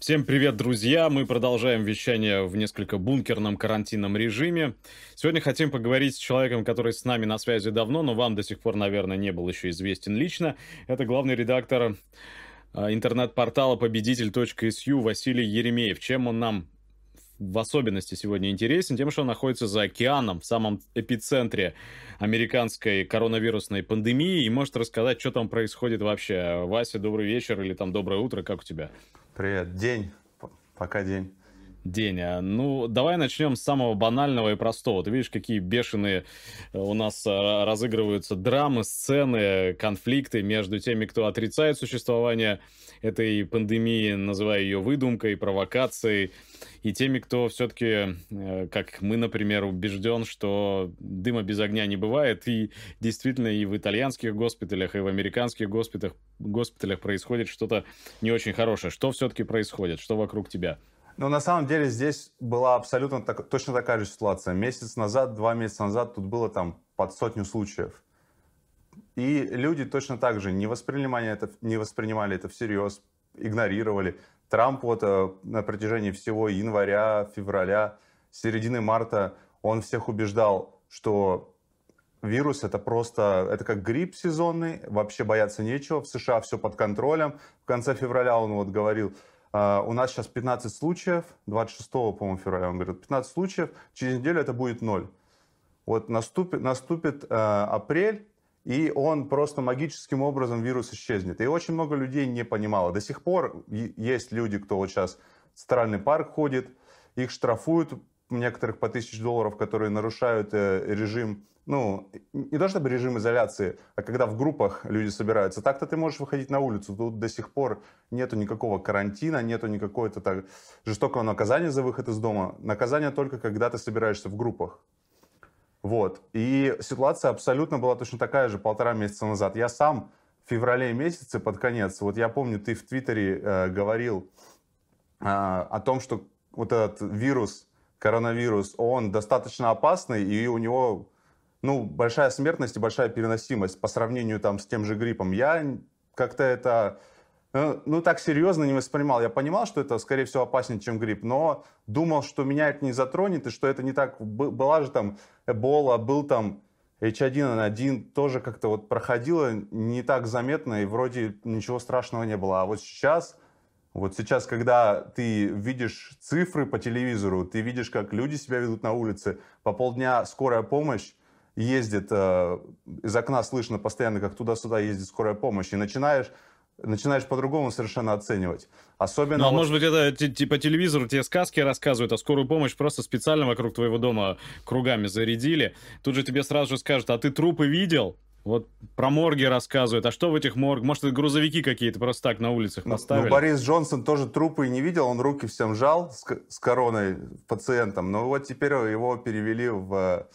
Всем привет, друзья! Мы продолжаем вещание в несколько бункерном карантинном режиме. Сегодня хотим поговорить с человеком, который с нами на связи давно, но вам до сих пор, наверное, не был еще известен лично. Это главный редактор а, интернет-портала победитель.сю Василий Еремеев. Чем он нам в особенности сегодня интересен тем, что он находится за океаном, в самом эпицентре американской коронавирусной пандемии и может рассказать, что там происходит вообще. Вася, добрый вечер или там доброе утро, как у тебя? Привет. День. Пока день. День. А, ну, давай начнем с самого банального и простого. Ты видишь, какие бешеные э, у нас э, разыгрываются драмы, сцены, конфликты между теми, кто отрицает существование этой пандемии, называя ее выдумкой, провокацией, и теми, кто все-таки, э, как мы, например, убежден, что дыма без огня не бывает, и действительно и в итальянских госпиталях, и в американских госпиталях, госпиталях происходит что-то не очень хорошее. Что все-таки происходит? Что вокруг тебя? Ну, на самом деле, здесь была абсолютно так, точно такая же ситуация. Месяц назад, два месяца назад тут было там под сотню случаев. И люди точно так же не воспринимали это, не воспринимали это всерьез, игнорировали. Трамп вот э, на протяжении всего января, февраля, середины марта, он всех убеждал, что вирус это просто, это как грипп сезонный, вообще бояться нечего, в США все под контролем. В конце февраля он вот говорил, Uh, у нас сейчас 15 случаев, 26, по-моему, февраля он говорит, 15 случаев, через неделю это будет ноль. Вот наступит, наступит uh, апрель, и он просто магическим образом вирус исчезнет. И очень много людей не понимало. До сих пор есть люди, кто вот сейчас в Центральный парк ходит, их штрафуют некоторых по тысяч долларов, которые нарушают э, режим, ну, не то чтобы режим изоляции, а когда в группах люди собираются. Так-то ты можешь выходить на улицу. Тут до сих пор нету никакого карантина, нету никакого-то так жестокого наказания за выход из дома. Наказание только когда ты собираешься в группах. Вот. И ситуация абсолютно была точно такая же полтора месяца назад. Я сам в феврале месяце под конец, вот я помню, ты в Твиттере э, говорил э, о том, что вот этот вирус, коронавирус, он достаточно опасный, и у него ну, большая смертность и большая переносимость по сравнению там, с тем же гриппом. Я как-то это Э, ну, так серьезно не воспринимал. Я понимал, что это, скорее всего, опаснее, чем грипп, но думал, что меня это не затронет, и что это не так... Была же там Эбола, был там H1N1, тоже как-то вот проходило не так заметно, и вроде ничего страшного не было. А вот сейчас, вот сейчас, когда ты видишь цифры по телевизору, ты видишь, как люди себя ведут на улице, по полдня скорая помощь, ездит, э, из окна слышно постоянно, как туда-сюда ездит скорая помощь, и начинаешь начинаешь по-другому совершенно оценивать. Особенно... Ну, а вот... может быть, это типа телевизор тебе сказки рассказывают, а скорую помощь просто специально вокруг твоего дома кругами зарядили. Тут же тебе сразу же скажут, а ты трупы видел? Вот про морги рассказывают. А что в этих морг? Может, это грузовики какие-то просто так на улицах ну, поставили? Ну, Борис Джонсон тоже трупы не видел. Он руки всем жал с, с короной пациентам. Но вот теперь его перевели в,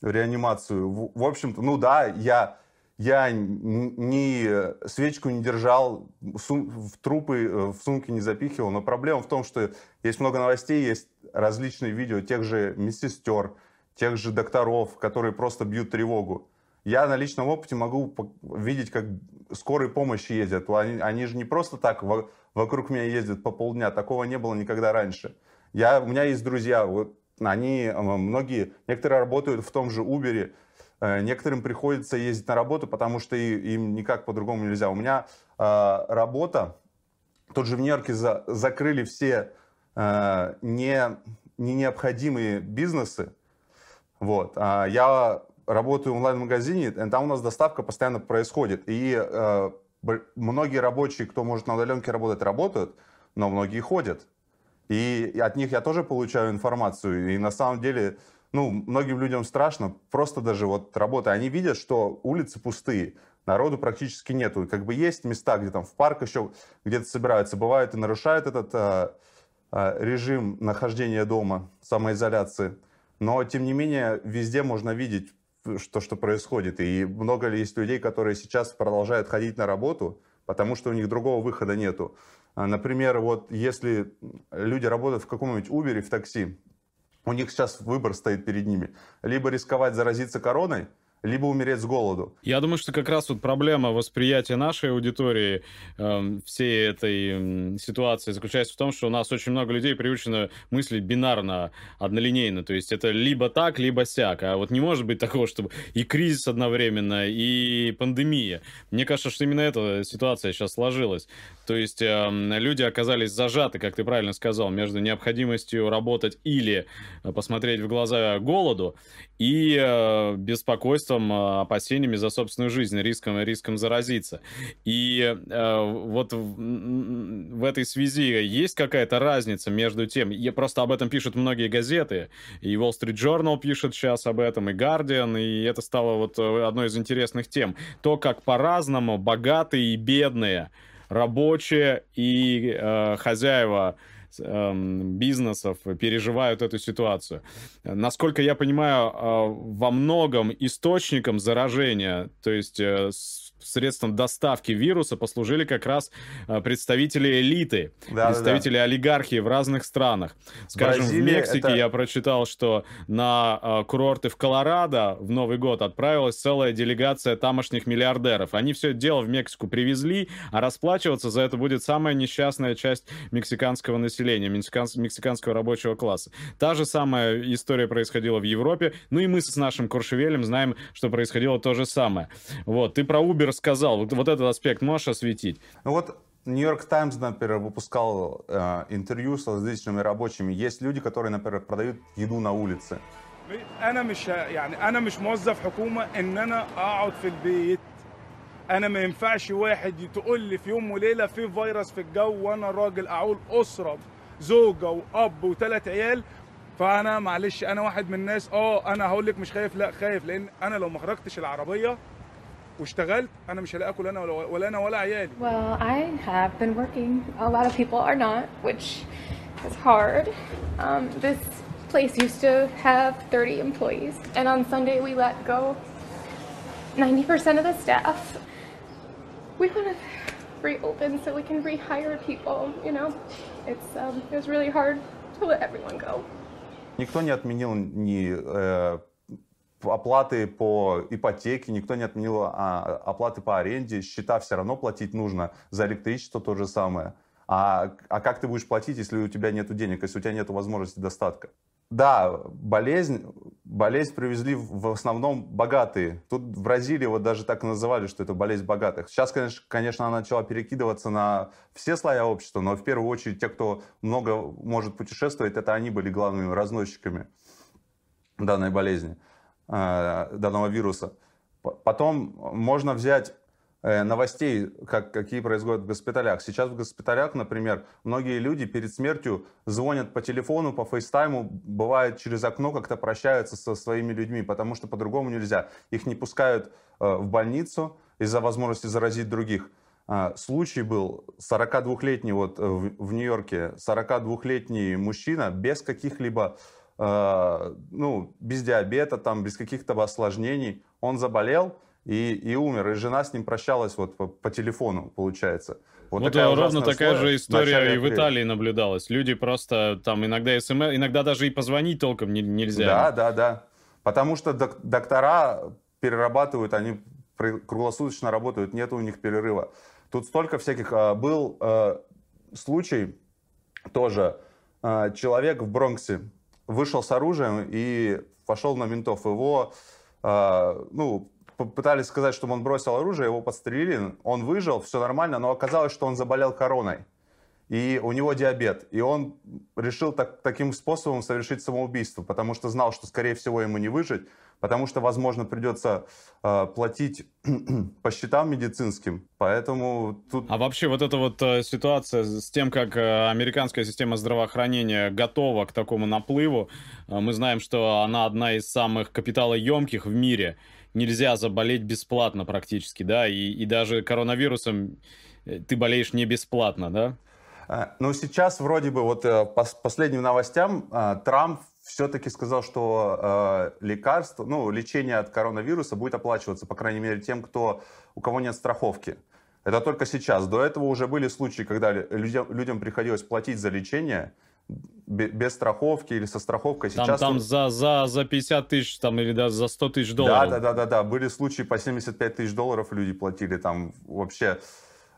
в реанимацию. В, в общем-то, ну да, я я ни свечку не держал, в трупы э, в сумке не запихивал. Но проблема в том, что есть много новостей, есть различные видео тех же медсестер, тех же докторов, которые просто бьют тревогу. Я на личном опыте могу видеть, как скорые помощи ездят. Они, они же не просто так вокруг меня ездят по полдня. Такого не было никогда раньше. Я, у меня есть друзья, вот, они, многие, некоторые работают в том же Uber, Э, некоторым приходится ездить на работу, потому что им никак по-другому нельзя. У меня э, работа, тут же в Нью-Йорке за, закрыли все э, не, не необходимые бизнесы. Вот. А я работаю в онлайн-магазине, там у нас доставка постоянно происходит. И э, многие рабочие, кто может на удаленке работать, работают, но многие ходят. И от них я тоже получаю информацию. И на самом деле ну, многим людям страшно, просто даже вот работая, они видят, что улицы пустые, народу практически нету. Как бы есть места, где там в парк еще где-то собираются, бывают и нарушают этот а, а, режим нахождения дома, самоизоляции. Но, тем не менее, везде можно видеть что, что происходит. И много ли есть людей, которые сейчас продолжают ходить на работу, потому что у них другого выхода нету. А, например, вот если люди работают в каком-нибудь Uber в такси, у них сейчас выбор стоит перед ними. Либо рисковать заразиться короной, либо умереть с голоду. Я думаю, что как раз вот проблема восприятия нашей аудитории э, всей этой э, ситуации заключается в том, что у нас очень много людей приучено мыслить бинарно, однолинейно. То есть это либо так, либо сяк. А вот не может быть такого, чтобы и кризис одновременно, и пандемия. Мне кажется, что именно эта ситуация сейчас сложилась. То есть э, люди оказались зажаты, как ты правильно сказал, между необходимостью работать или посмотреть в глаза голоду и э, беспокойством, э, опасениями за собственную жизнь, риском, риском заразиться. И э, вот в, в этой связи есть какая-то разница между тем, я просто об этом пишут многие газеты, и Wall Street Journal пишет сейчас об этом, и Guardian, и это стало вот э, одной из интересных тем. То, как по-разному богатые и бедные рабочие и э, хозяева бизнесов переживают эту ситуацию. Насколько я понимаю, э, во многом источником заражения, то есть э, средством доставки вируса послужили как раз э, представители элиты, да, представители да. олигархии в разных странах. Скажем, Бразилия в Мексике это... я прочитал, что на э, курорты в Колорадо в Новый год отправилась целая делегация тамошних миллиардеров. Они все это дело в Мексику привезли, а расплачиваться за это будет самая несчастная часть мексиканского населения, мексиканского рабочего класса. Та же самая история происходила в Европе. Ну и мы с нашим Куршевелем знаем, что происходило то же самое. Вот, ты про Uber рассказал. Вот, вот этот аспект можешь осветить? Ну вот Нью-Йорк Таймс, например, выпускал э, интервью с различными рабочими. Есть люди, которые, например, продают еду на улице. انا مش يعني انا مش موظف حكومه ان انا اقعد في البيت انا ما ينفعش واحد تقول لي في يوم وليله في فيروس في الجو وانا راجل اعول اسره زوجه واب وثلاث عيال فانا معلش انا واحد من الناس اه انا هقول لك مش خايف لا خايف لان انا لو ما خرجتش العربيه واشتغلت انا مش هلاقي اكل انا ولا انا ولا عيالي. Well, I have been working. A lot of people are not, which is hard. Um, this place used to have 30 employees, and on Sunday we let go 90% of the staff. We want to reopen so we can rehire people. You know, it's um, it was really hard to let everyone go. Никто не отменил ни э, оплаты по ипотеке, никто не отменил а, оплаты по аренде, счета все равно платить нужно, за электричество то же самое. А, а как ты будешь платить, если у тебя нет денег, если у тебя нет возможности достатка? Да, болезнь, болезнь привезли в основном богатые. Тут в Бразилии вот даже так называли, что это болезнь богатых. Сейчас, конечно, конечно, она начала перекидываться на все слоя общества, но в первую очередь те, кто много может путешествовать, это они были главными разносчиками данной болезни. Э, данного вируса. Потом можно взять э, новостей, как, какие происходят в госпиталях. Сейчас в госпиталях, например, многие люди перед смертью звонят по телефону, по фейстайму, бывает через окно как-то прощаются со своими людьми, потому что по-другому нельзя. Их не пускают э, в больницу из-за возможности заразить других. Случай был 42-летний вот в Нью-Йорке, 42-летний мужчина без каких-либо Э, ну, без диабета, там, без каких-то осложнений. Он заболел и, и умер, и жена с ним прощалась вот по, по телефону, получается. Вот, вот такая ровно такая же история и в Италии наблюдалась. Люди просто там иногда СМС, иногда даже и позвонить толком не, нельзя. Да, да, да. Потому что док- доктора перерабатывают, они круглосуточно работают, нет у них перерыва. Тут столько всяких... А, был э, случай тоже. Э, человек в Бронксе вышел с оружием и пошел на ментов. Его, э, ну, пытались сказать, что он бросил оружие, его подстрелили, он выжил, все нормально, но оказалось, что он заболел короной. И у него диабет. И он решил так, таким способом совершить самоубийство, потому что знал, что, скорее всего, ему не выжить потому что, возможно, придется э, платить по счетам медицинским, поэтому тут... А вообще вот эта вот э, ситуация с тем, как э, американская система здравоохранения готова к такому наплыву, э, мы знаем, что она одна из самых капиталоемких в мире, нельзя заболеть бесплатно практически, да, и, и даже коронавирусом ты болеешь не бесплатно, да? Э, ну, сейчас вроде бы вот э, по последним новостям Трамп все-таки сказал, что э, лекарство, ну, лечение от коронавируса будет оплачиваться, по крайней мере, тем, кто, у кого нет страховки. Это только сейчас. До этого уже были случаи, когда людям, людям приходилось платить за лечение, без страховки или со страховкой. Там, Сейчас там за, за, за 50 тысяч там, или даже за 100 тысяч долларов. Да, да, да, да, да. Были случаи по 75 тысяч долларов люди платили там вообще.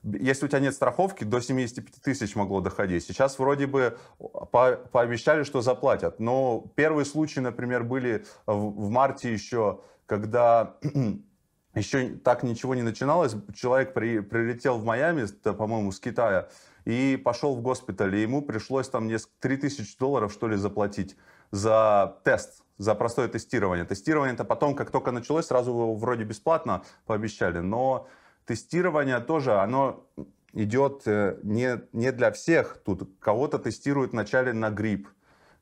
Если у тебя нет страховки, до 75 тысяч могло доходить. Сейчас вроде бы по пообещали, что заплатят. Но первые случаи, например, были в, в марте еще, когда еще так ничего не начиналось. Человек при, прилетел в Майами, по-моему, с Китая, и пошел в госпиталь, и ему пришлось там несколько, 3000 долларов, что ли, заплатить за тест, за простое тестирование. Тестирование это потом, как только началось, сразу вроде бесплатно пообещали, но тестирование тоже, оно идет э, не, не для всех. Тут кого-то тестируют вначале на грипп,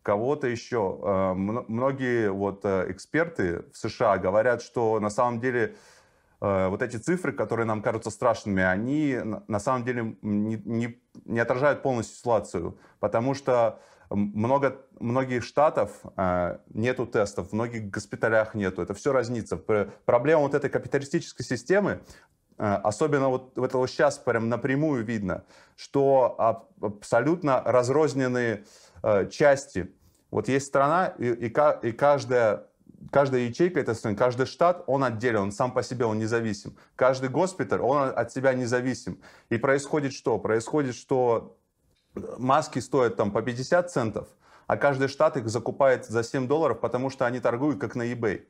кого-то еще. Э, многие вот э, эксперты в США говорят, что на самом деле вот эти цифры, которые нам кажутся страшными, они на самом деле не, не, не отражают полностью ситуацию, потому что много, многих штатов нету тестов, в многих госпиталях нету. Это все разнится. Проблема вот этой капиталистической системы, особенно вот этого сейчас прям напрямую видно, что абсолютно разрозненные э, части. Вот есть страна, и, и, и каждая каждая ячейка этой страны, каждый штат, он отделен, он сам по себе, он независим. Каждый госпиталь, он от себя независим. И происходит что? Происходит, что маски стоят там по 50 центов, а каждый штат их закупает за 7 долларов, потому что они торгуют как на eBay.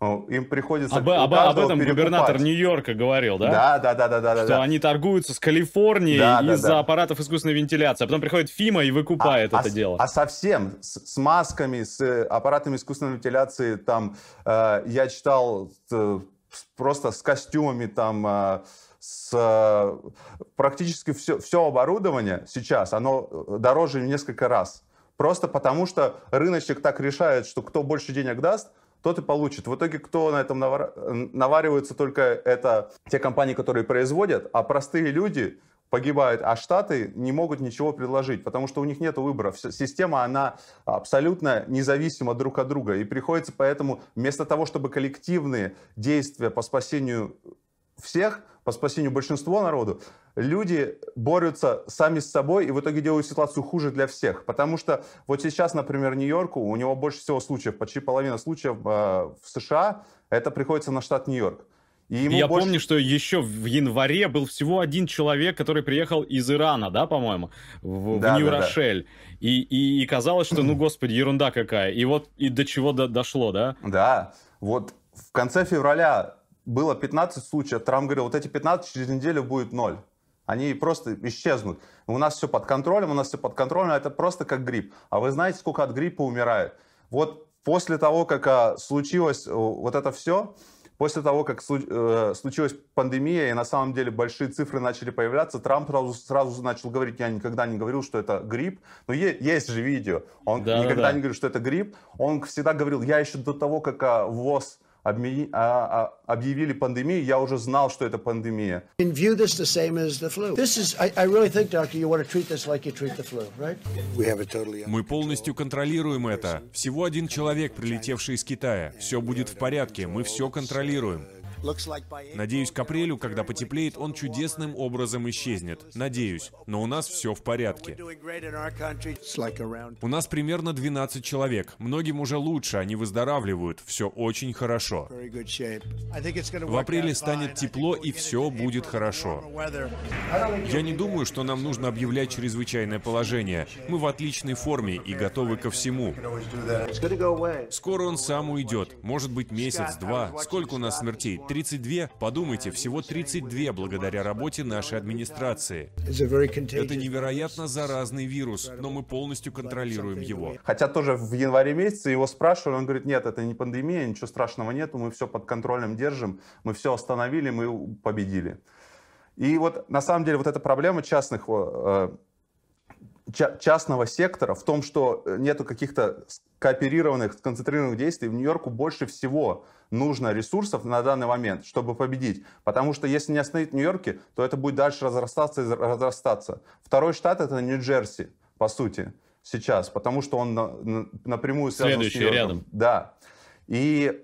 Им приходится об, об, об этом перекупать. губернатор Нью-Йорка говорил, да? Да, да, да, да, да. Что да. они торгуются с Калифорнией да, из-за да, аппаратов искусственной вентиляции, а потом приходит Фима и выкупает а, это а, дело. А совсем с, с масками, с э, аппаратами искусственной вентиляции, там э, я читал э, просто с костюмами, там э, с э, практически все, все оборудование сейчас, оно дороже в несколько раз. Просто потому что рыночек так решает, что кто больше денег даст, тот и получит. В итоге кто на этом навар... наваривается только это те компании, которые производят, а простые люди погибают, а штаты не могут ничего предложить, потому что у них нет выбора. Система, она абсолютно независима друг от друга. И приходится поэтому вместо того, чтобы коллективные действия по спасению всех, по спасению большинства народу, люди борются сами с собой и в итоге делают ситуацию хуже для всех. Потому что вот сейчас, например, Нью-Йорку, у него больше всего случаев, почти половина случаев э, в США, это приходится на штат Нью-Йорк. И ему Я больше... помню, что еще в январе был всего один человек, который приехал из Ирана, да, по-моему, в, да, в Нью-Рошель. Да, да. И, и, и казалось, что, ну, господи, ерунда какая. И вот и до чего до, дошло, да? Да, вот в конце февраля было 15 случаев, Трамп говорил, вот эти 15 через неделю будет ноль. Они просто исчезнут. У нас все под контролем, у нас все под контролем, это просто как грипп. А вы знаете, сколько от гриппа умирает? Вот после того, как а, случилось э, вот это все, после того, как э, случилась пандемия, и на самом деле большие цифры начали появляться, Трамп сразу, сразу начал говорить, я никогда не говорил, что это грипп. Но есть же видео. Он да, никогда да. не говорил, что это грипп. Он всегда говорил, я еще до того, как а, ВОЗ а, а, объявили пандемию, я уже знал, что это пандемия. Мы полностью контролируем это. Всего один человек, прилетевший из Китая. Все будет в порядке, мы все контролируем. Надеюсь, к апрелю, когда потеплеет, он чудесным образом исчезнет. Надеюсь. Но у нас все в порядке. У нас примерно 12 человек. Многим уже лучше, они выздоравливают. Все очень хорошо. В апреле станет тепло, и все будет хорошо. Я не думаю, что нам нужно объявлять чрезвычайное положение. Мы в отличной форме и готовы ко всему. Скоро он сам уйдет. Может быть, месяц-два. Сколько у нас смертей? 32, подумайте, всего 32 благодаря работе нашей администрации. Это невероятно заразный вирус, но мы полностью контролируем его. Хотя тоже в январе месяце его спрашивали, он говорит, нет, это не пандемия, ничего страшного нету, мы все под контролем держим, мы все остановили, мы победили. И вот на самом деле вот эта проблема частных э, частного сектора в том, что нету каких-то кооперированных, сконцентрированных действий. В Нью-Йорку больше всего нужно ресурсов на данный момент, чтобы победить. Потому что если не остановить Нью-Йорке, то это будет дальше разрастаться и разрастаться. Второй штат — это Нью-Джерси, по сути, сейчас, потому что он на, на, напрямую связан Следующий с Нью-Йорком. рядом. Да. И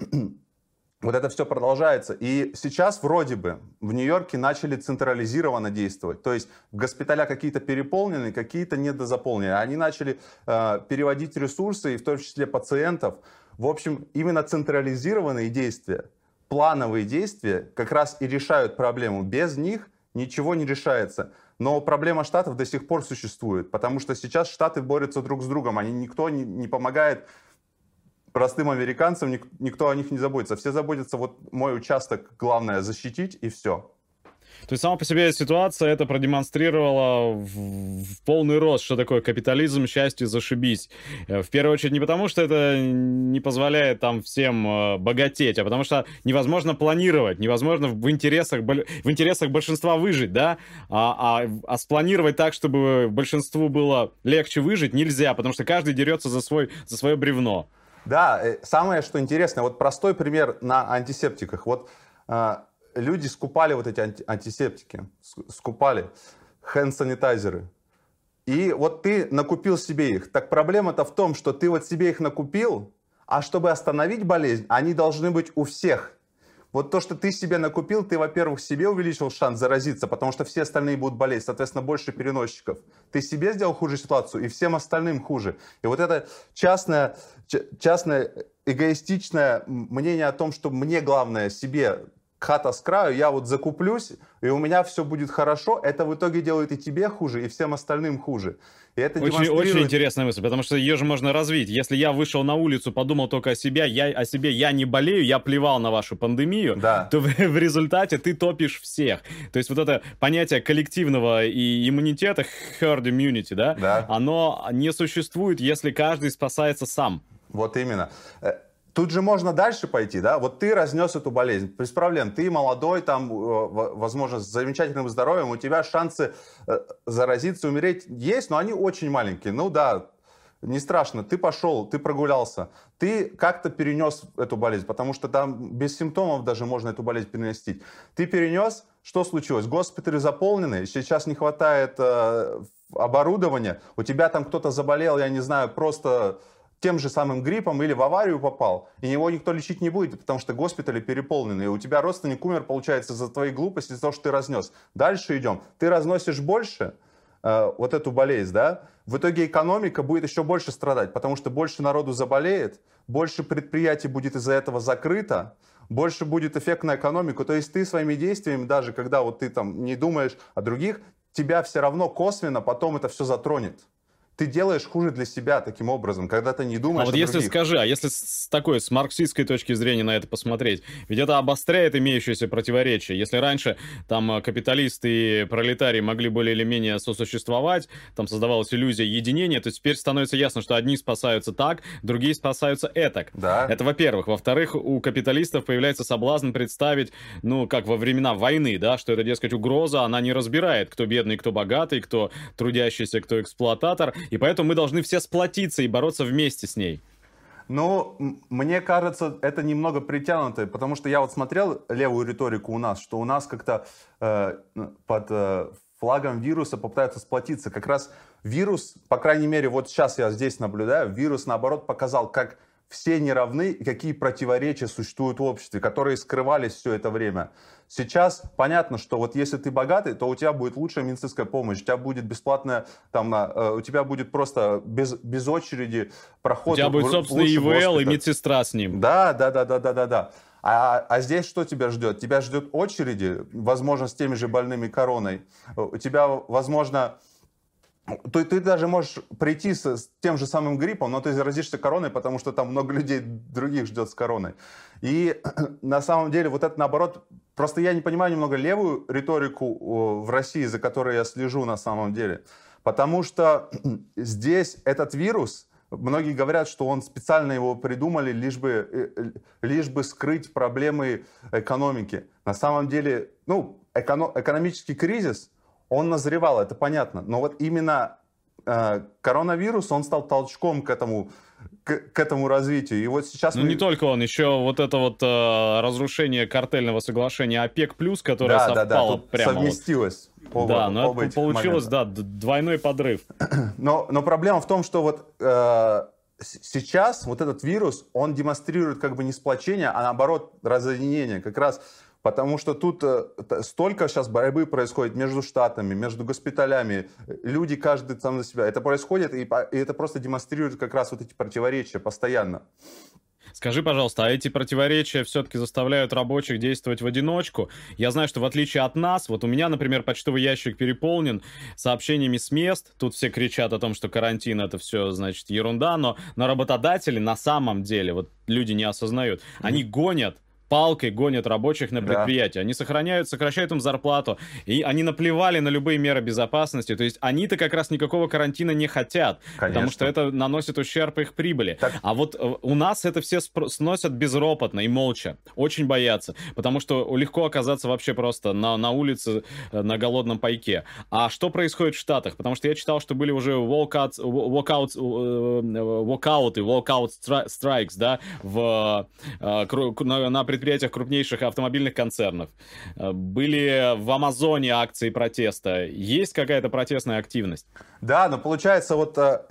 вот это все продолжается. И сейчас вроде бы в Нью-Йорке начали централизированно действовать. То есть госпиталя какие-то переполнены, какие-то недозаполнены. Они начали э, переводить ресурсы, и в том числе пациентов. В общем, именно централизированные действия, плановые действия как раз и решают проблему. Без них ничего не решается. Но проблема штатов до сих пор существует, потому что сейчас штаты борются друг с другом. Они, никто не, не помогает простым американцам никто о них не заботится. Все заботятся, вот мой участок, главное, защитить, и все. То есть сама по себе ситуация это продемонстрировала в, в полный рост, что такое капитализм, счастье, зашибись. Э, в первую очередь не потому, что это не позволяет там всем э, богатеть, а потому что невозможно планировать, невозможно в интересах, в интересах большинства выжить, да, а, а, а спланировать так, чтобы большинству было легче выжить, нельзя, потому что каждый дерется за, свой, за свое бревно. Да, э, самое, что интересно, вот простой пример на антисептиках. Вот э, люди скупали вот эти анти антисептики, скупали хенд-санитайзеры. И вот ты накупил себе их. Так проблема-то в том, что ты вот себе их накупил, а чтобы остановить болезнь, они должны быть у всех. Вот то, что ты себе накупил, ты, во-первых, себе увеличил шанс заразиться, потому что все остальные будут болеть, соответственно, больше переносчиков. Ты себе сделал хуже ситуацию, и всем остальным хуже. И вот это частное, частное эгоистичное мнение о том, что мне главное себе хата с краю, я вот закуплюсь, и у меня все будет хорошо, это в итоге делает и тебе хуже, и всем остальным хуже. И это очень, демонстрирует... очень интересная мысль, потому что ее же можно развить. Если я вышел на улицу, подумал только о себе, я, о себе я не болею, я плевал на вашу пандемию, да. то в, в результате ты топишь всех. То есть вот это понятие коллективного и иммунитета, herd immunity, да, да. оно не существует, если каждый спасается сам. Вот именно. Тут же можно дальше пойти, да? Вот ты разнес эту болезнь, без проблем. Ты молодой, там, э, возможно, с замечательным здоровьем, у тебя шансы э, заразиться, умереть есть, но они очень маленькие. Ну да, не страшно, ты пошел, ты прогулялся, ты как-то перенес эту болезнь, потому что там без симптомов даже можно эту болезнь перенести. Ты перенес, что случилось? Госпитали заполнены, сейчас не хватает э, оборудования, у тебя там кто-то заболел, я не знаю, просто тем же самым гриппом или в аварию попал, и его никто лечить не будет, потому что госпитали переполнены, и у тебя родственник умер, получается, за твои глупости, за то, что ты разнес. Дальше идем. Ты разносишь больше, э, вот эту болезнь, да, в итоге экономика будет еще больше страдать, потому что больше народу заболеет, больше предприятий будет из-за этого закрыто, больше будет эффект на экономику. То есть ты своими действиями, даже когда вот ты там не думаешь о других, тебя все равно косвенно потом это все затронет ты делаешь хуже для себя таким образом, когда ты не думаешь. А вот если других. скажи, а если с такой, с марксистской точки зрения на это посмотреть, ведь это обостряет имеющиеся противоречия. Если раньше там э, капиталисты и пролетарии могли более или менее сосуществовать, там создавалась иллюзия единения, то теперь становится ясно, что одни спасаются так, другие спасаются этак. Да. Это во-первых. Во-вторых, у капиталистов появляется соблазн представить, ну, как во времена войны, да, что это, дескать, угроза, она не разбирает, кто бедный, кто богатый, кто трудящийся, кто эксплуататор и поэтому мы должны все сплотиться и бороться вместе с ней. Ну, мне кажется, это немного притянуто, потому что я вот смотрел левую риторику у нас, что у нас как-то э, под э, флагом вируса попытаются сплотиться. Как раз вирус, по крайней мере, вот сейчас я здесь наблюдаю, вирус, наоборот, показал, как все неравны и какие противоречия существуют в обществе, которые скрывались все это время. Сейчас понятно, что вот если ты богатый, то у тебя будет лучшая медицинская помощь, у тебя будет бесплатная, там, э, у тебя будет просто без, без очереди проход. У тебя будет собственный ИВЛ и медсестра с ним. Да, да, да, да, да, да, да. А, а здесь что тебя ждет? Тебя ждет очереди, возможно, с теми же больными короной. У тебя, возможно, то ты даже можешь прийти с, с тем же самым гриппом, но ты заразишься короной, потому что там много людей других ждет с короной. И на самом деле вот это наоборот, просто я не понимаю немного левую риторику в России, за которой я слежу на самом деле. Потому что здесь этот вирус, многие говорят, что он специально его придумали, лишь бы, э, э, лишь бы скрыть проблемы экономики. На самом деле, ну, эконом, экономический кризис – он назревал, это понятно. Но вот именно э, коронавирус, он стал толчком к этому, к, к этому развитию. И вот сейчас... Ну, мы... не только он, еще вот это вот э, разрушение картельного соглашения ОПЕК+, которое да, совпало да, да, тут прямо... совместилось. Вот. Оба, да, но это получилось, момента. да, двойной подрыв. Но, но проблема в том, что вот э, сейчас вот этот вирус, он демонстрирует как бы не сплочение, а наоборот разъединение. Как раз Потому что тут э, столько сейчас борьбы происходит между штатами, между госпиталями. Люди каждый там на себя. Это происходит, и, и это просто демонстрирует как раз вот эти противоречия постоянно. Скажи, пожалуйста, а эти противоречия все-таки заставляют рабочих действовать в одиночку? Я знаю, что в отличие от нас, вот у меня, например, почтовый ящик переполнен сообщениями с мест. Тут все кричат о том, что карантин это все, значит, ерунда, но, но работодатели на самом деле, вот люди не осознают, они гонят палкой гонят рабочих на предприятие. Да. Они сохраняют, сокращают им зарплату. И они наплевали на любые меры безопасности. То есть они-то как раз никакого карантина не хотят. Конечно. Потому что это наносит ущерб их прибыли. Так... А вот э, у нас это все сносят безропотно и молча. Очень боятся. Потому что легко оказаться вообще просто на, на улице э, на голодном пайке. А что происходит в Штатах? Потому что я читал, что были уже walkouts, walkouts, walkouты, walkout strikes, да, в, э, на, на предприятиях крупнейших автомобильных концернов. Э, были в Амазоне акции протеста. Есть какая-то протестная активность? Да, но получается вот э,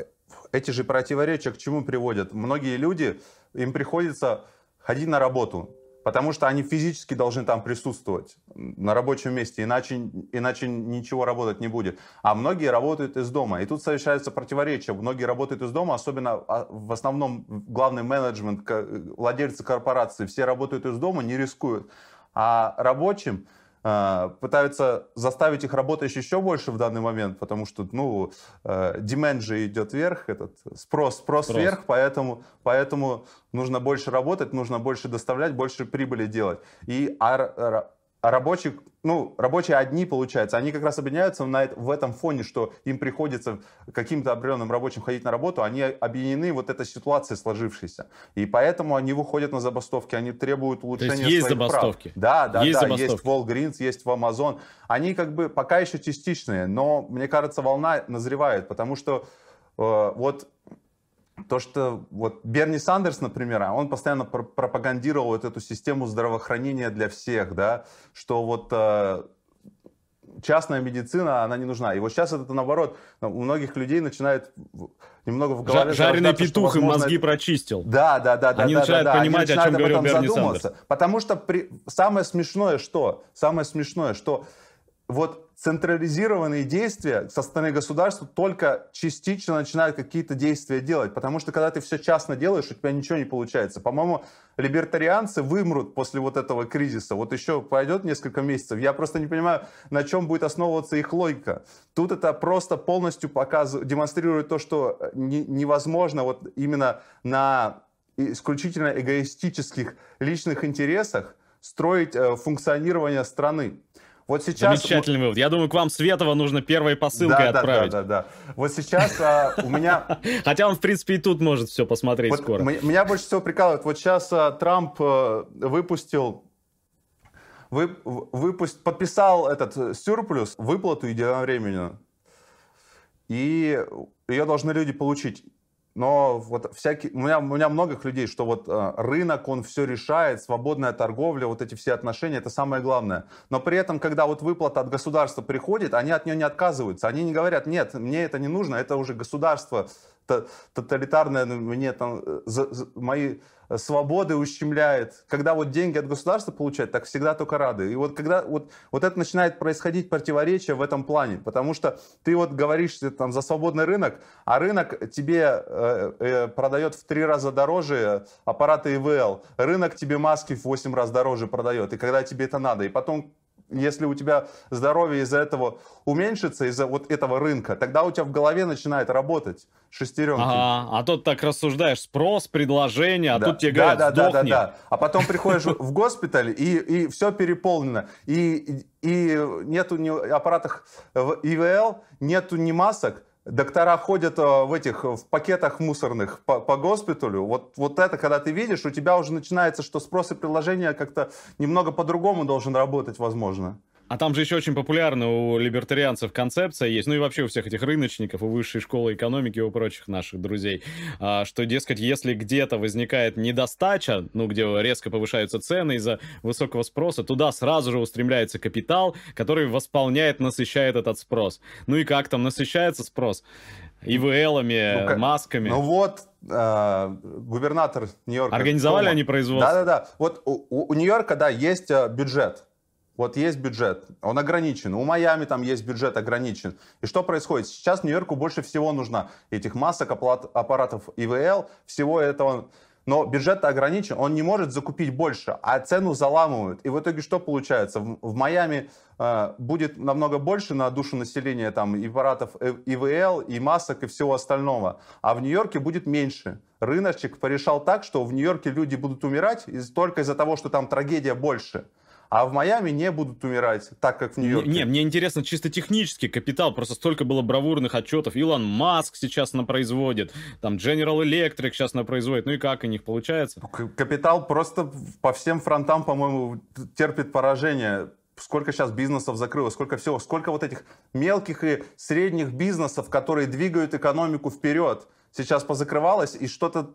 эти же противоречия к чему приводят? Многие люди, им приходится ходить на работу, потому что они физически должны там присутствовать на рабочем месте, иначе, иначе ничего работать не будет. А многие работают из дома. И тут совершается противоречие. Многие работают из дома, особенно а, в основном главный менеджмент, владельцы корпорации, все работают из дома, не рискуют. А рабочим пытаются заставить их работать еще больше в данный момент, потому что, ну, demand же идет вверх, этот спрос, спрос, спрос. вверх, поэтому, поэтому нужно больше работать, нужно больше доставлять, больше прибыли делать. И а, а рабочих, ну, рабочие одни, получается, они как раз объединяются на, в этом фоне, что им приходится каким-то определенным рабочим ходить на работу, они объединены вот этой ситуацией сложившейся. И поэтому они выходят на забастовки, они требуют улучшения То есть, есть забастовки? Прав. Да, да, есть да, забастовки. есть в Walgreens, есть в Amazon. Они как бы пока еще частичные, но, мне кажется, волна назревает, потому что э, вот то, что вот Берни Сандерс, например, он постоянно пр пропагандировал вот эту систему здравоохранения для всех, да, что вот э, частная медицина, она не нужна. И вот сейчас это наоборот, у многих людей начинает немного в голове... Жареный петух им мозги прочистил. Да, да, да. Они да, начинают да, понимать, Они о чем говорил Берни Сандерс. Потому что при... самое смешное что? Самое смешное, что вот централизированные действия со стороны государства только частично начинают какие-то действия делать. Потому что когда ты все частно делаешь, у тебя ничего не получается. По-моему, либертарианцы вымрут после вот этого кризиса. Вот еще пойдет несколько месяцев. Я просто не понимаю, на чем будет основываться их логика. Тут это просто полностью показывает, демонстрирует то, что не, невозможно вот именно на исключительно эгоистических личных интересах строить э, функционирование страны. Вот сейчас... Замечательный вывод. Я думаю, к вам Светова нужно первой посылкой да, отправить. Да, да, да, да. Вот сейчас а, у меня... Хотя он, в принципе, и тут может все посмотреть вот скоро. Меня больше всего прикалывает. Вот сейчас а, Трамп а, выпустил вы, выпуст, подписал этот сюрплюс, выплату единовременно, и ее должны люди получить. Но вот всякие, у меня, у меня многих людей, что вот э, рынок, он все решает, свободная торговля, вот эти все отношения, это самое главное. Но при этом, когда вот выплата от государства приходит, они от нее не отказываются. Они не говорят, нет, мне это не нужно, это уже государство тоталитарное, мне там, э, за, за, мои свободы ущемляет. Когда вот деньги от государства получают, так всегда только рады. И вот когда вот, вот это начинает происходить противоречие в этом плане, потому что ты вот говоришь там за свободный рынок, а рынок тебе э, э, продает в три раза дороже аппараты ИВЛ, рынок тебе маски в 8 раз дороже продает, и когда тебе это надо, и потом если у тебя здоровье из-за этого уменьшится, из-за вот этого рынка, тогда у тебя в голове начинает работать шестеренки. Ага, а тут так рассуждаешь, спрос, предложение, а да. тут тебе говорят, да, да, да, да, да. А потом приходишь в госпиталь, и, и все переполнено. И, и нету ни аппаратах ИВЛ, нету ни масок, доктора ходят э, в этих в пакетах мусорных по, по госпиталю. Вот, вот это, когда ты видишь, у тебя уже начинается, что спрос и предложение как-то немного по-другому должен работать, возможно. А там же еще очень популярна у либертарианцев концепция есть, ну и вообще у всех этих рыночников, у высшей школы экономики и у прочих наших друзей, а, что, дескать, если где-то возникает недостача, ну, где резко повышаются цены из-за высокого спроса, туда сразу же устремляется капитал, который восполняет, насыщает этот спрос. Ну и как там насыщается спрос? ИВЛами, ну, масками. Ну вот, э, губернатор Нью-Йорка... Организовали Кома. они производство? Да-да-да. Вот у, у Нью-Йорка, да, есть э, бюджет. Вот есть бюджет, он ограничен. У Майами там есть бюджет ограничен. И что происходит? Сейчас Нью-Йорку больше всего нужно этих масок, аппаратов ИВЛ, всего этого но бюджет ограничен, он не может закупить больше, а цену заламывают. И в итоге что получается? В, в Майами э, будет намного больше на душу населения там и аппаратов э, ИВЛ, и масок, и всего остального, а в Нью-Йорке будет меньше. Рыночек порешал так, что в Нью-Йорке люди будут умирать только из-за того, что там трагедия больше а в Майами не будут умирать, так как в Нью-Йорке. Не, не, мне интересно чисто технический капитал, просто столько было бравурных отчетов. Илон Маск сейчас на производит, там General Electric сейчас на производит, ну и как у них получается? Капитал просто по всем фронтам, по-моему, терпит поражение сколько сейчас бизнесов закрылось, сколько всего, сколько вот этих мелких и средних бизнесов, которые двигают экономику вперед сейчас позакрывалось, и что-то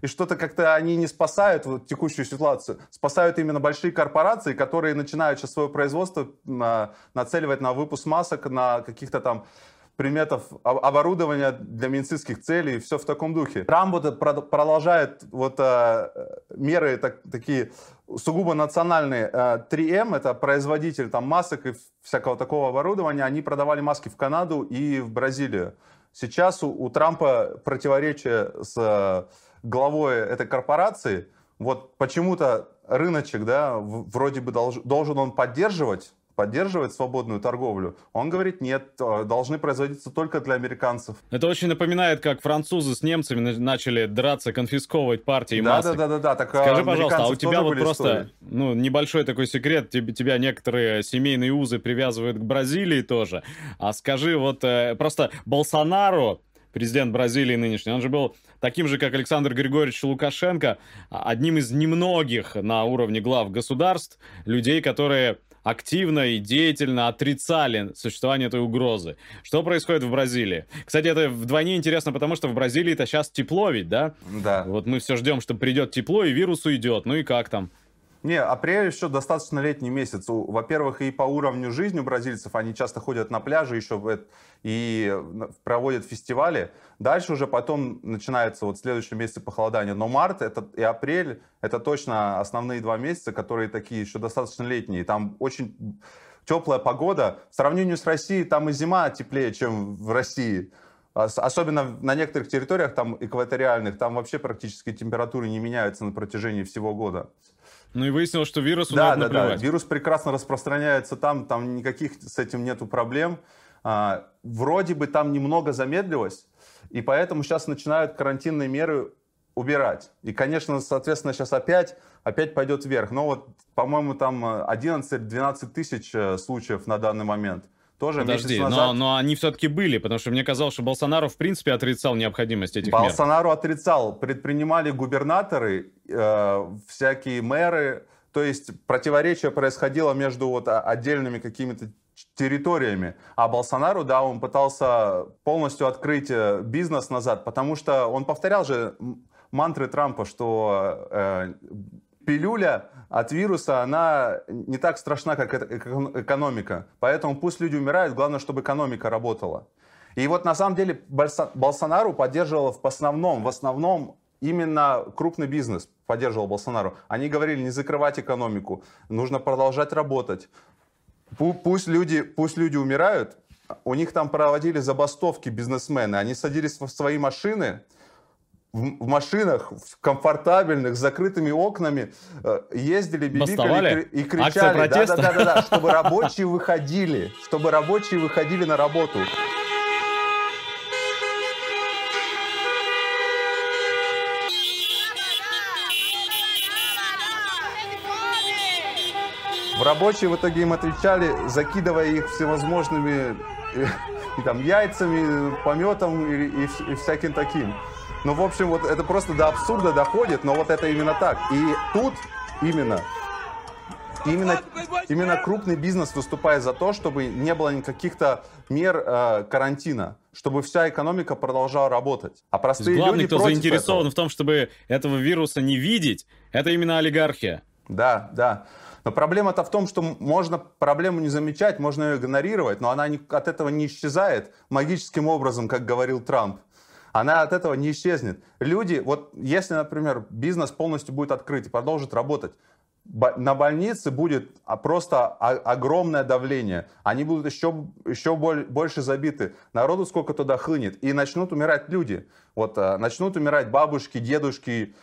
и что-то как-то они не спасают вот, текущую ситуацию. Спасают именно большие корпорации, которые начинают сейчас свое производство на, нацеливать на выпуск масок, на каких-то там предметов оборудования для медицинских целей, и все в таком духе. Трамп продолжает вот э, меры так, такие сугубо национальные. 3M, э, это производитель там масок и всякого такого оборудования, они продавали маски в Канаду и в Бразилию. Сейчас у, у Трампа противоречие с э, главой этой корпорации. Вот почему-то рыночек, да, вроде бы долж, должен он поддерживать поддерживает свободную торговлю. Он говорит, нет, э, должны производиться только для американцев. Это очень напоминает, как французы с немцами начали драться, конфисковывать партии да, масок. Да, да, да, да. Так, Скажи, пожалуйста, а у тебя вот просто, истории. ну, небольшой такой секрет, тебя некоторые семейные узы привязывают к Бразилии тоже. А скажи, вот э, просто Болсонару, президент Бразилии нынешний, он же был таким же, как Александр Григорьевич Лукашенко, одним из немногих на уровне глав государств людей, которые активно и деятельно отрицали существование этой угрозы. Что происходит в Бразилии? Кстати, это вдвойне интересно, потому что в Бразилии это сейчас тепло ведь, да? Да. Вот мы все ждем, что придет тепло и вирус уйдет. Ну и как там? Не, апрель еще достаточно летний месяц. Во-первых, и по уровню жизни у бразильцев они часто ходят на пляжи еще и проводят фестивали. Дальше уже потом начинается вот следующий месяц похолодания. Но март это, и апрель это точно основные два месяца, которые такие еще достаточно летние. Там очень теплая погода. В сравнении с Россией там и зима теплее, чем в России. Особенно на некоторых территориях, там экваториальных, там вообще практически температуры не меняются на протяжении всего года. Ну и выяснилось, что вирус да, да, да, вирус прекрасно распространяется там, там никаких с этим нету проблем. А, вроде бы там немного замедлилось, и поэтому сейчас начинают карантинные меры убирать. И, конечно, соответственно, сейчас опять, опять пойдет вверх. Но вот, по-моему, там 11-12 тысяч э, случаев на данный момент. Тоже Подожди, назад... но, но они все-таки были, потому что мне казалось, что Болсонaro в принципе отрицал необходимость этих Болсонaro мер. Болсонaro отрицал. Предпринимали губернаторы, э, всякие мэры. То есть противоречие происходило между вот отдельными какими-то территориями. А Болсонaro, да, он пытался полностью открыть э, бизнес назад, потому что он повторял же мантры Трампа, что э, пилюля от вируса, она не так страшна, как экономика. Поэтому пусть люди умирают, главное, чтобы экономика работала. И вот на самом деле Болсонару поддерживал в основном, в основном именно крупный бизнес поддерживал Болсонару. Они говорили, не закрывать экономику, нужно продолжать работать. Пусть люди, пусть люди умирают, у них там проводили забастовки бизнесмены, они садились в свои машины, в машинах, в комфортабельных, с закрытыми окнами э, ездили, бибикали и, и кричали, да, да, да, да, да, чтобы рабочие выходили, чтобы рабочие выходили на работу. В рабочие в итоге им отвечали, закидывая их всевозможными и, э, и, там, яйцами, пометом и, и, и всяким таким. Ну, в общем, вот это просто до абсурда доходит, но вот это именно так. И тут именно Именно, именно крупный бизнес выступает за то, чтобы не было никаких-то мер э, карантина, чтобы вся экономика продолжала работать. А простые Главный, люди кто заинтересован этого. в том, чтобы этого вируса не видеть, это именно олигархия. Да, да. Но проблема-то в том, что можно проблему не замечать, можно ее игнорировать, но она не, от этого не исчезает магическим образом, как говорил Трамп она от этого не исчезнет. Люди, вот если, например, бизнес полностью будет открыт и продолжит работать, на больнице будет а, просто огромное давление. Они будут еще, еще больше забиты. Народу сколько туда хлынет. И начнут умирать люди. Вот а, начнут умирать бабушки, дедушки,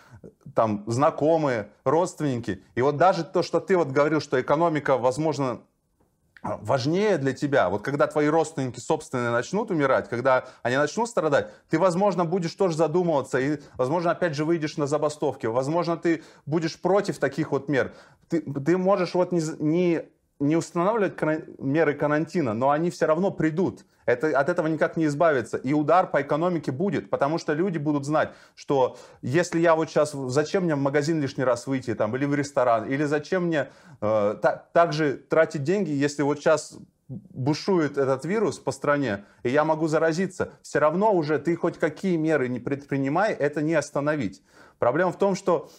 там, знакомые, родственники. И вот даже то, что ты вот говорил, что экономика, возможно, важнее для тебя, вот когда твои родственники собственные начнут умирать, когда они начнут страдать, ты, возможно, будешь тоже задумываться, и, возможно, опять же выйдешь на забастовки, возможно, ты будешь против таких вот мер. Ты, ты можешь вот не, не не устанавливать меры карантина, но они все равно придут. Это, от этого никак не избавиться. И удар по экономике будет, потому что люди будут знать, что если я вот сейчас, зачем мне в магазин лишний раз выйти там, или в ресторан, или зачем мне э, та, также тратить деньги, если вот сейчас бушует этот вирус по стране, и я могу заразиться, все равно уже ты хоть какие меры не предпринимай, это не остановить. Проблема в том, что,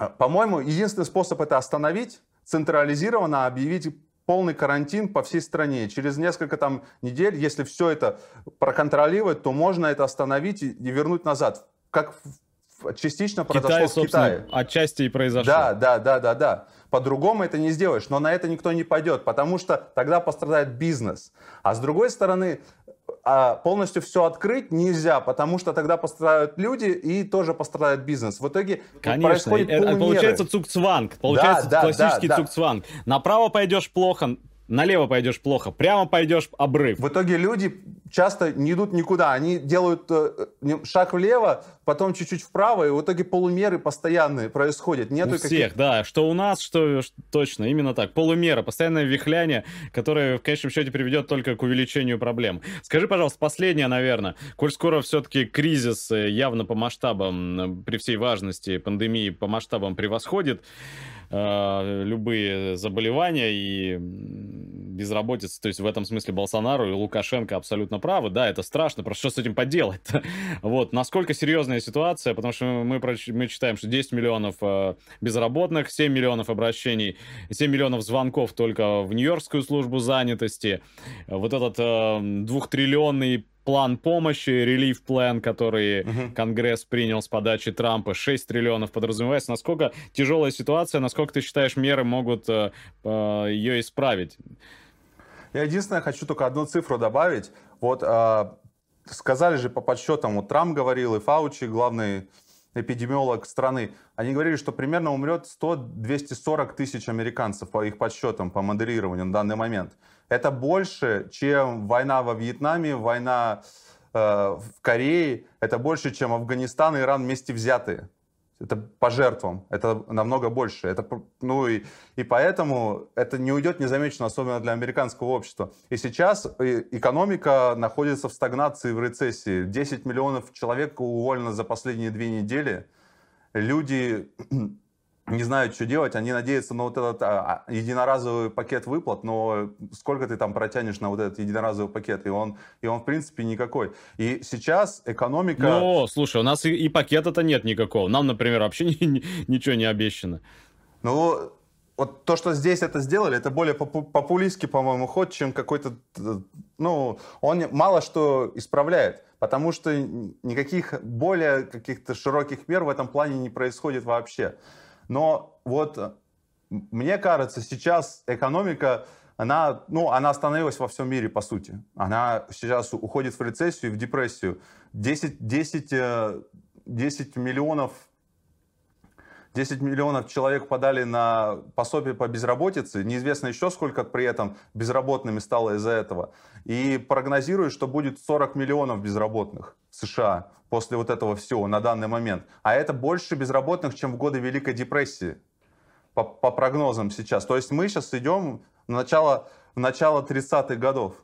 э, по-моему, единственный способ это остановить, централизированно объявить полный карантин по всей стране. Через несколько там недель, если все это проконтролировать, то можно это остановить и, и вернуть назад. Как частично произошло Китай, в Китае. Отчасти и произошло. Да, да, да, да, да. По-другому это не сделаешь, но на это никто не пойдет, потому что тогда пострадает бизнес. А с другой стороны, а полностью все открыть нельзя, потому что тогда пострадают люди и тоже пострадает бизнес. В итоге Конечно, происходит это, получается цукцванг, получается да, классический да, да, цукцванг. Направо пойдешь плохо, налево пойдешь плохо, прямо пойдешь обрыв. В итоге люди часто не идут никуда, они делают э, шаг влево, потом чуть-чуть вправо, и в итоге полумеры постоянные происходят. Нету у всех, да, что у нас, что, что точно, именно так, полумера, постоянное вихляние, которое в конечном счете приведет только к увеличению проблем. Скажи, пожалуйста, последнее, наверное, коль скоро все-таки кризис э, явно по масштабам, при всей важности пандемии по масштабам превосходит, э, любые заболевания и безработица. То есть в этом смысле Болсонару и Лукашенко абсолютно правы. Да, это страшно, просто что с этим поделать? вот, насколько серьезная ситуация, потому что мы, мы читаем, что 10 миллионов э, безработных, 7 миллионов обращений, 7 миллионов звонков только в Нью-Йоркскую службу занятости. Вот этот э, двухтриллионный план помощи, релив план, который uh-huh. Конгресс принял с подачи Трампа, 6 триллионов подразумевается. Насколько тяжелая ситуация, насколько ты считаешь, меры могут э, э, ее исправить? Я единственное хочу только одну цифру добавить. Вот э, сказали же по подсчетам, вот Трамп говорил и Фаучи, главный эпидемиолог страны, они говорили, что примерно умрет 100-240 тысяч американцев по их подсчетам, по моделированию на данный момент. Это больше, чем война во Вьетнаме, война э, в Корее, это больше, чем Афганистан и Иран вместе взятые. Это по жертвам, это намного больше. Это, ну и, и поэтому это не уйдет незамеченно, особенно для американского общества. И сейчас э, экономика находится в стагнации, в рецессии. 10 миллионов человек уволено за последние две недели. Люди не знают, что делать, они надеются на вот этот а, а, единоразовый пакет выплат, но сколько ты там протянешь на вот этот единоразовый пакет, и он, и он в принципе никакой. И сейчас экономика... Ну, слушай, у нас и, и пакета-то нет никакого. Нам, например, вообще ни, ни, ничего не обещано. Ну, вот то, что здесь это сделали, это более популистский, по-моему, ход, чем какой-то... Ну, он мало что исправляет, потому что никаких более каких-то широких мер в этом плане не происходит вообще. Но вот э, мне кажется, сейчас экономика, она, ну, она остановилась во всем мире, по сути. Она сейчас уходит в рецессию, в депрессию. 10, 10, 10 миллионов 10 миллионов человек подали на пособие по безработице. Неизвестно еще сколько при этом безработными стало из-за этого. И прогнозируют, что будет 40 миллионов безработных США после вот этого всего на данный момент. А это больше безработных, чем в годы Великой депрессии, по, по прогнозам сейчас. То есть мы сейчас идем в начало, в начало 30-х годов.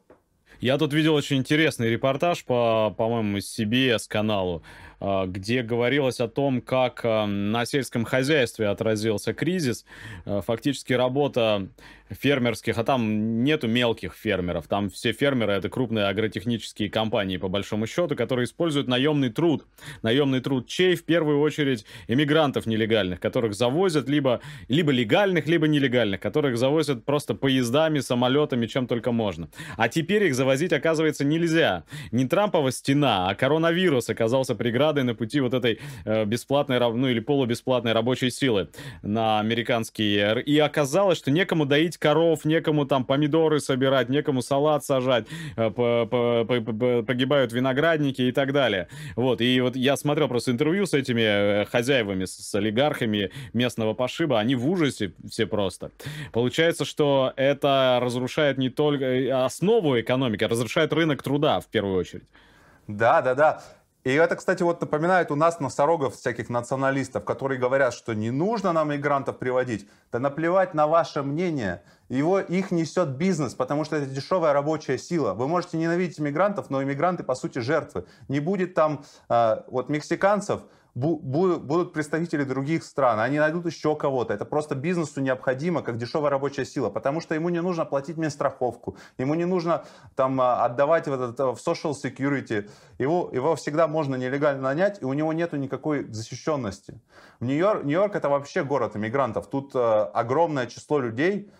Я тут видел очень интересный репортаж по, по-моему, CBS каналу. А, где говорилось о том, как а, на сельском хозяйстве отразился кризис. Фактически работа фермерских, а там нету мелких фермеров, там все фермеры это крупные агротехнические компании по большому счету, которые используют наемный труд. Наемный труд чей? В первую очередь иммигрантов нелегальных, которых завозят либо, либо легальных, либо нелегальных, которых завозят просто поездами, самолетами, чем только можно. А теперь их завозить, оказывается, нельзя. Не Трампова стена, а коронавирус оказался преградой на пути вот этой э, бесплатной, ну или полубесплатной рабочей силы на американские. И оказалось, что некому доить коров, некому там помидоры собирать, некому салат сажать, э, погибают виноградники и так далее. Вот, и вот я смотрел просто интервью с этими э, хозяевами, с олигархами местного пошиба, они в ужасе все просто. Получается, что это разрушает не только основу экономики, а разрушает рынок труда в первую очередь. Да, да, да. И это, кстати, вот напоминает у нас носорогов, всяких националистов, которые говорят, что не нужно нам мигрантов приводить. Да наплевать на ваше мнение. Его, их несет бизнес, потому что это дешевая рабочая сила. Вы можете ненавидеть иммигрантов, но иммигранты, по сути, жертвы. Не будет там э, вот мексиканцев, будут представители других стран, они найдут еще кого-то. Это просто бизнесу необходимо, как дешевая рабочая сила, потому что ему не нужно платить медстраховку, ему не нужно там а, отдавать в, этот, в social security. Его, его всегда можно нелегально нанять, и у него нету никакой защищенности. Нью-Йорк, Нью-Йорк это вообще город иммигрантов. Тут э, огромное число людей,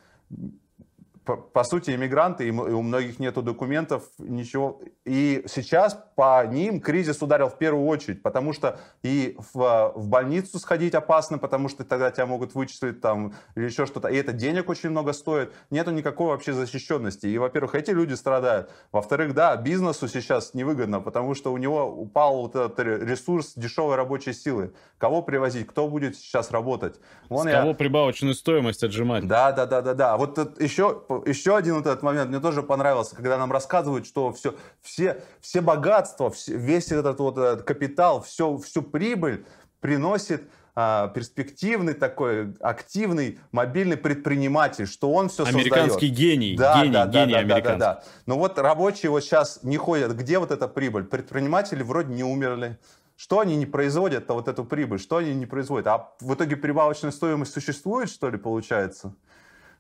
по, по сути, иммигранты, и у многих нет документов, ничего. И сейчас по ним кризис ударил в первую очередь, потому что и в, в больницу сходить опасно, потому что тогда тебя могут вычислить там или еще что-то. И это денег очень много стоит. Нету никакой вообще защищенности. И, во-первых, эти люди страдают. Во-вторых, да, бизнесу сейчас невыгодно, потому что у него упал вот этот ресурс дешевой рабочей силы. Кого привозить? Кто будет сейчас работать? Вон С я... кого прибавочную стоимость отжимать? Да, да, да, да, да. Вот еще еще один вот этот момент мне тоже понравился, когда нам рассказывают, что все, все, все богатства, все, весь этот вот этот капитал, все, всю прибыль приносит а, перспективный такой, активный, мобильный предприниматель, что он все американский создает. Американский гений, да, гений, да, гений да, американский. Да, да, да. Но вот рабочие вот сейчас не ходят. Где вот эта прибыль? Предприниматели вроде не умерли. Что они не производят-то вот эту прибыль? Что они не производят? А в итоге прибавочная стоимость существует, что ли, получается?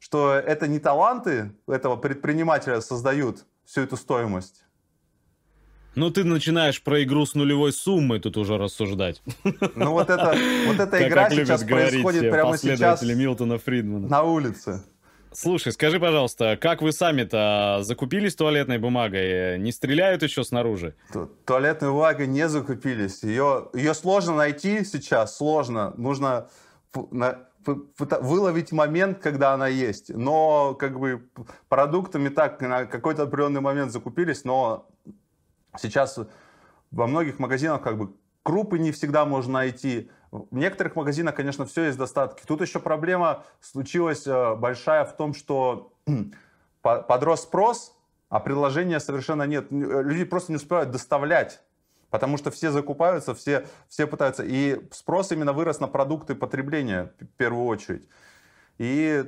Что это не таланты этого предпринимателя создают всю эту стоимость. Ну, ты начинаешь про игру с нулевой суммой тут уже рассуждать. Ну, вот, это, вот эта игра как сейчас происходит прямо сейчас Милтона Фридмана. на улице. Слушай, скажи, пожалуйста, как вы сами-то закупились туалетной бумагой? Не стреляют еще снаружи? Туалетной бумагой не закупились. Ее, ее сложно найти сейчас, сложно. Нужно выловить момент, когда она есть. Но как бы продуктами так на какой-то определенный момент закупились, но сейчас во многих магазинах как бы крупы не всегда можно найти. В некоторых магазинах, конечно, все есть достатки. Тут еще проблема случилась э, большая в том, что подрос спрос, а предложения совершенно нет. Люди просто не успевают доставлять Потому что все закупаются, все, все пытаются. И спрос именно вырос на продукты потребления в первую очередь. И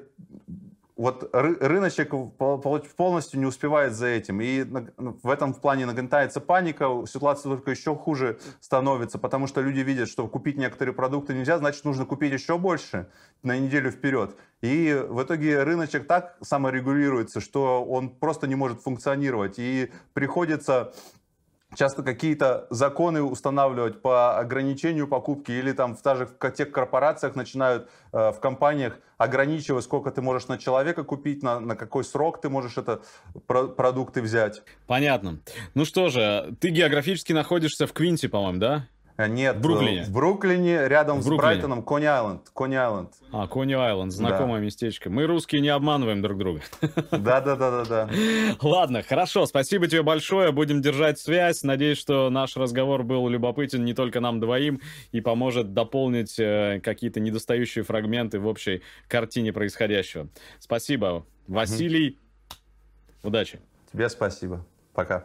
вот рыночек полностью не успевает за этим. И ну, в этом плане нагнетается паника, ситуация только еще хуже становится, потому что люди видят, что купить некоторые продукты нельзя, значит, нужно купить еще больше на неделю вперед. И в итоге рыночек так саморегулируется, что он просто не может функционировать. И приходится часто какие-то законы устанавливать по ограничению покупки или там в, даже в тех корпорациях начинают э, в компаниях ограничивать, сколько ты можешь на человека купить, на, на какой срок ты можешь это про продукты взять. Понятно. Ну что же, ты географически находишься в Квинсе, по-моему, да? Э, нет, в Бруклине. В Бруклине, рядом в Бруклине. с Брайтоном, Кони Айленд. Кони Айленд. А, Кони Айленд, знакомое да. местечко. Мы, русские, не обманываем друг друга. Да-да-да-да-да. Ладно, хорошо, спасибо тебе большое, будем держать связь. Надеюсь, что наш разговор был любопытен не только нам двоим и поможет дополнить э, какие-то недостающие фрагменты в общей картине происходящего. Спасибо, Василий. Удачи. Тебе спасибо. Пока.